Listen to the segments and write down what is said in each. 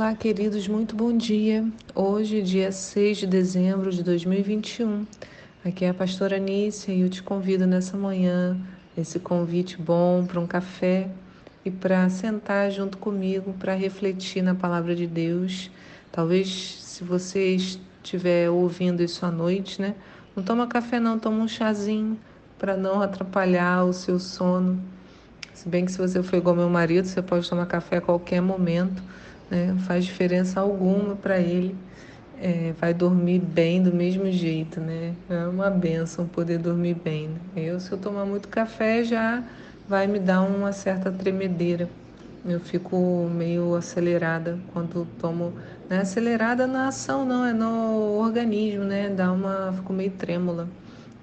Olá, queridos, muito bom dia. Hoje, dia 6 de dezembro de 2021. Aqui é a pastora Anícia e eu te convido nessa manhã, esse convite bom para um café e para sentar junto comigo para refletir na palavra de Deus. Talvez, se você estiver ouvindo isso à noite, né? Não toma café, não, toma um chazinho para não atrapalhar o seu sono. Se bem que se você for igual meu marido, você pode tomar café a qualquer momento né? não faz diferença alguma para ele. É, vai dormir bem do mesmo jeito, né? É uma benção poder dormir bem. Né? Eu, se eu tomar muito café, já vai me dar uma certa tremedeira. Eu fico meio acelerada quando tomo. Não é acelerada na ação, não, é no organismo, né? Dá uma. Fico meio trêmula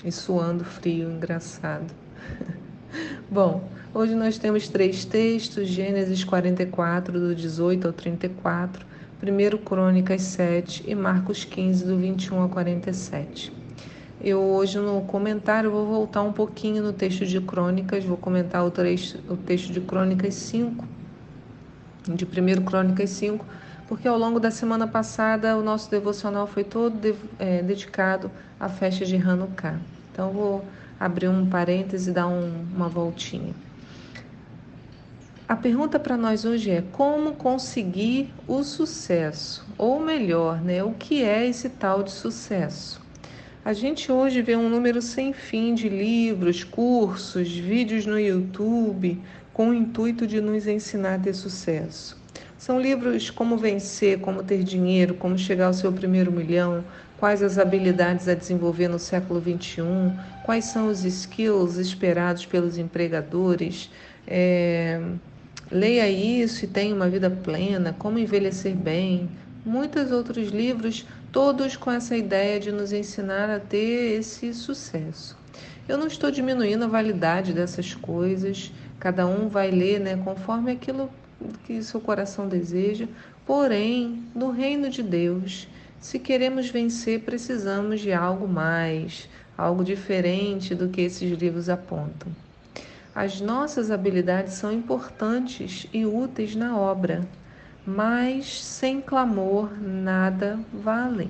e suando frio, engraçado. Bom, hoje nós temos três textos: Gênesis 44, do 18 ao 34, 1 Crônicas 7 e Marcos 15, do 21 ao 47. Eu hoje no comentário vou voltar um pouquinho no texto de Crônicas, vou comentar o, trecho, o texto de Crônicas 5, de 1 Crônicas 5, porque ao longo da semana passada o nosso devocional foi todo de, é, dedicado à festa de Hanukkah. Então vou abrir um parêntese e dar um, uma voltinha. A pergunta para nós hoje é como conseguir o sucesso, ou melhor, né, o que é esse tal de sucesso? A gente hoje vê um número sem fim de livros, cursos, vídeos no YouTube com o intuito de nos ensinar a ter sucesso. São livros como vencer, como ter dinheiro, como chegar ao seu primeiro milhão, quais as habilidades a desenvolver no século XXI, quais são os skills esperados pelos empregadores. É, leia isso e tenha uma vida plena, como envelhecer bem. Muitos outros livros, todos com essa ideia de nos ensinar a ter esse sucesso. Eu não estou diminuindo a validade dessas coisas, cada um vai ler né, conforme aquilo que seu coração deseja, porém, no reino de Deus, se queremos vencer, precisamos de algo mais, algo diferente do que esses livros apontam. As nossas habilidades são importantes e úteis na obra, mas sem clamor nada valem.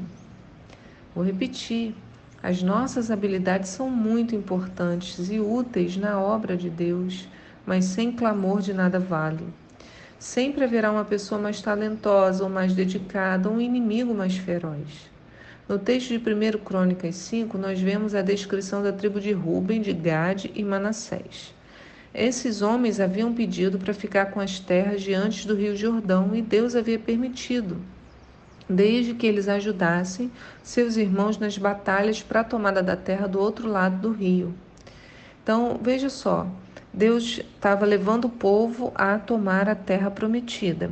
Vou repetir. As nossas habilidades são muito importantes e úteis na obra de Deus, mas sem clamor de nada vale. Sempre haverá uma pessoa mais talentosa ou mais dedicada, um inimigo mais feroz. No texto de 1 Crônicas 5, nós vemos a descrição da tribo de Ruben, de Gade e Manassés. Esses homens haviam pedido para ficar com as terras diante do rio Jordão e Deus havia permitido, desde que eles ajudassem seus irmãos nas batalhas para a tomada da terra do outro lado do rio. Então, veja só, Deus estava levando o povo a tomar a terra prometida.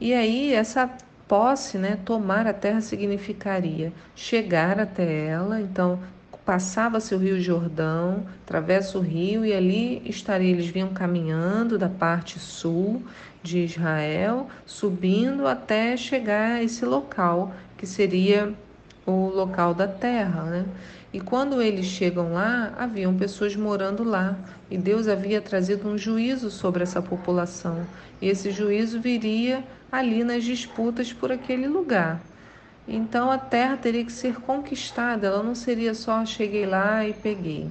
E aí, essa posse, né, tomar a terra significaria chegar até ela, então passava-se o rio Jordão, atravessa o rio e ali estaria, eles vinham caminhando da parte sul de Israel, subindo até chegar a esse local, que seria o local da terra, né? E quando eles chegam lá, haviam pessoas morando lá, e Deus havia trazido um juízo sobre essa população. E esse juízo viria ali nas disputas por aquele lugar. Então a terra teria que ser conquistada, ela não seria só cheguei lá e peguei.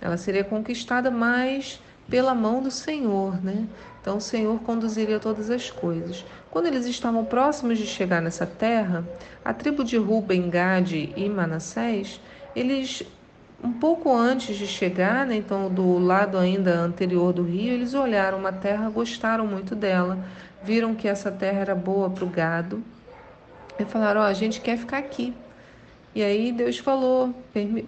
Ela seria conquistada mais pela mão do Senhor, né? Então o Senhor conduziria todas as coisas. Quando eles estavam próximos de chegar nessa terra, a tribo de Ruben, Gade e Manassés eles um pouco antes de chegar, né, então do lado ainda anterior do rio, eles olharam uma terra, gostaram muito dela, viram que essa terra era boa para o gado e falaram: Ó, oh, a gente quer ficar aqui. E aí Deus falou,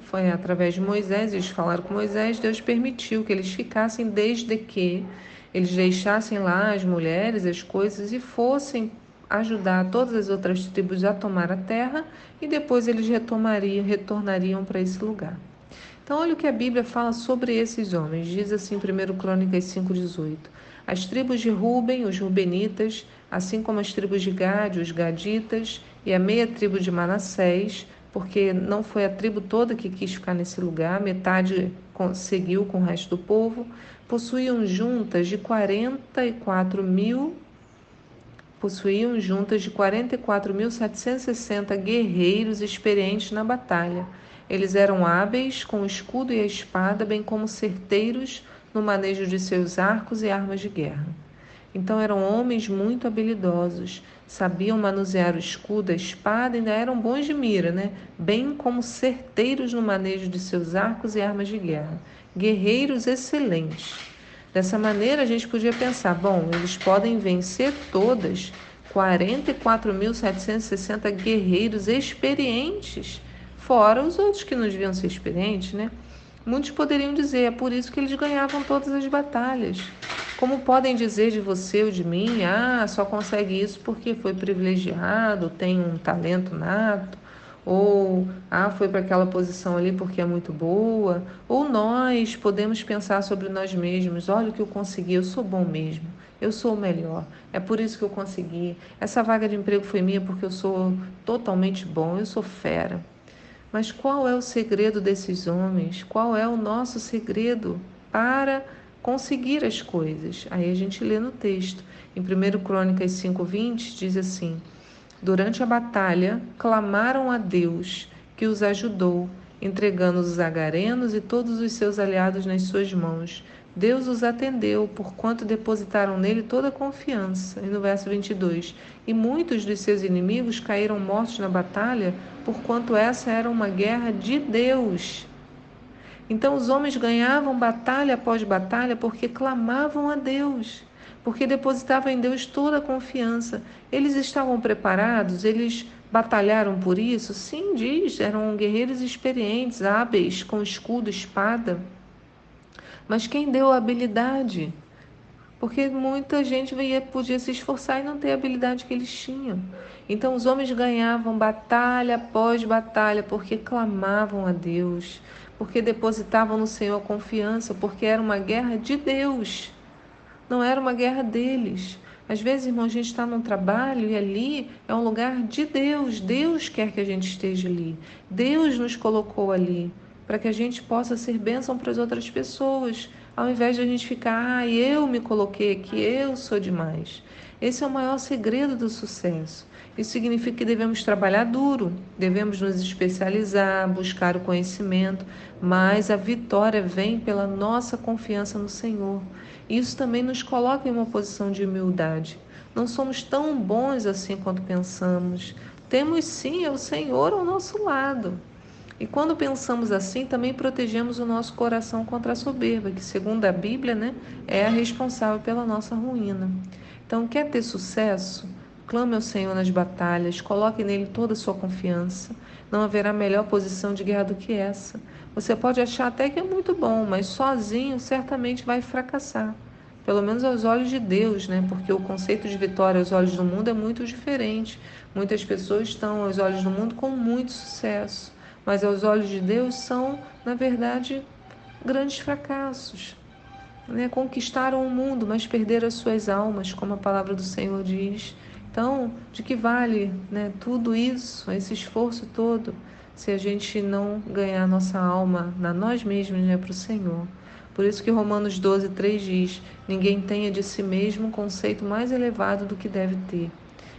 foi através de Moisés, eles falaram com Moisés, Deus permitiu que eles ficassem desde que eles deixassem lá as mulheres, as coisas e fossem ajudar todas as outras tribos a tomar a terra e depois eles retomariam, retornariam para esse lugar. Então, olha o que a Bíblia fala sobre esses homens. Diz assim, 1 Crônicas 5,18: As tribos de Ruben, os Rubenitas, assim como as tribos de Gade, os Gaditas, e a meia tribo de Manassés, porque não foi a tribo toda que quis ficar nesse lugar, metade seguiu com o resto do povo, possuíam juntas de 44 mil possuíam juntas de 44.760 guerreiros experientes na batalha. Eles eram hábeis com o escudo e a espada, bem como certeiros no manejo de seus arcos e armas de guerra. Então eram homens muito habilidosos, sabiam manusear o escudo, a espada, ainda eram bons de mira, né? Bem como certeiros no manejo de seus arcos e armas de guerra. Guerreiros excelentes. Dessa maneira a gente podia pensar, bom, eles podem vencer todas 44.760 guerreiros experientes, fora os outros que não deviam ser experientes, né? Muitos poderiam dizer, é por isso que eles ganhavam todas as batalhas. Como podem dizer de você ou de mim, ah, só consegue isso porque foi privilegiado, tem um talento nato, ou ah, foi para aquela posição ali porque é muito boa, ou nós podemos pensar sobre nós mesmos, olha o que eu consegui, eu sou bom mesmo, eu sou o melhor, é por isso que eu consegui. Essa vaga de emprego foi minha porque eu sou totalmente bom, eu sou fera. Mas qual é o segredo desses homens? Qual é o nosso segredo para conseguir as coisas. Aí a gente lê no texto. Em 1 Crônicas 5:20 diz assim: Durante a batalha, clamaram a Deus, que os ajudou, entregando os agarenos e todos os seus aliados nas suas mãos. Deus os atendeu, porquanto depositaram nele toda a confiança. E no verso 22, e muitos dos seus inimigos caíram mortos na batalha, porquanto essa era uma guerra de Deus. Então os homens ganhavam batalha após batalha porque clamavam a Deus, porque depositavam em Deus toda a confiança. Eles estavam preparados, eles batalharam por isso? Sim, diz, eram guerreiros experientes, hábeis, com escudo, espada. Mas quem deu a habilidade? Porque muita gente podia se esforçar e não ter a habilidade que eles tinham. Então os homens ganhavam batalha após batalha porque clamavam a Deus, porque depositavam no Senhor confiança, porque era uma guerra de Deus, não era uma guerra deles. Às vezes, irmão, a gente está num trabalho e ali é um lugar de Deus. Deus quer que a gente esteja ali. Deus nos colocou ali para que a gente possa ser bênção para as outras pessoas, ao invés de a gente ficar, ah, eu me coloquei aqui, eu sou demais. Esse é o maior segredo do sucesso. Isso significa que devemos trabalhar duro, devemos nos especializar, buscar o conhecimento, mas a vitória vem pela nossa confiança no Senhor. Isso também nos coloca em uma posição de humildade. Não somos tão bons assim quanto pensamos. Temos sim o Senhor ao nosso lado. E quando pensamos assim, também protegemos o nosso coração contra a soberba, que, segundo a Bíblia, né, é a responsável pela nossa ruína. Então, quer ter sucesso? Clame ao Senhor nas batalhas, coloque nele toda a sua confiança. Não haverá melhor posição de guerra do que essa. Você pode achar até que é muito bom, mas sozinho certamente vai fracassar. Pelo menos aos olhos de Deus, né? Porque o conceito de vitória aos olhos do mundo é muito diferente. Muitas pessoas estão aos olhos do mundo com muito sucesso, mas aos olhos de Deus são, na verdade, grandes fracassos. Né? Conquistaram o mundo, mas perderam as suas almas, como a palavra do Senhor diz. Então, de que vale né, tudo isso, esse esforço todo, se a gente não ganhar nossa alma na nós mesmos, né, para o Senhor? Por isso que Romanos 12, 3 diz: Ninguém tenha de si mesmo um conceito mais elevado do que deve ter.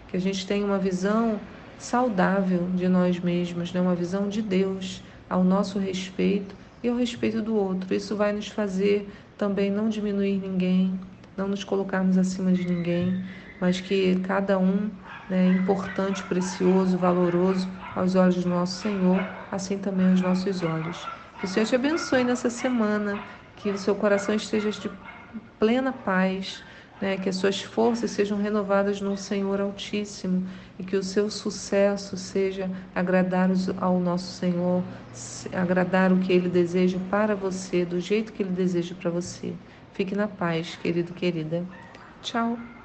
Que a gente tenha uma visão saudável de nós mesmos, né? uma visão de Deus ao nosso respeito e ao respeito do outro. Isso vai nos fazer também não diminuir ninguém, não nos colocarmos acima de ninguém, mas que cada um né, importante, precioso, valoroso aos olhos do nosso Senhor, assim também aos nossos olhos. Que o Senhor te abençoe nessa semana, que o seu coração esteja de plena paz, né, que as suas forças sejam renovadas no Senhor Altíssimo e que o seu sucesso seja agradar ao nosso Senhor, agradar o que Ele deseja para você, do jeito que Ele deseja para você. Fique na paz, querido, querida. Tchau.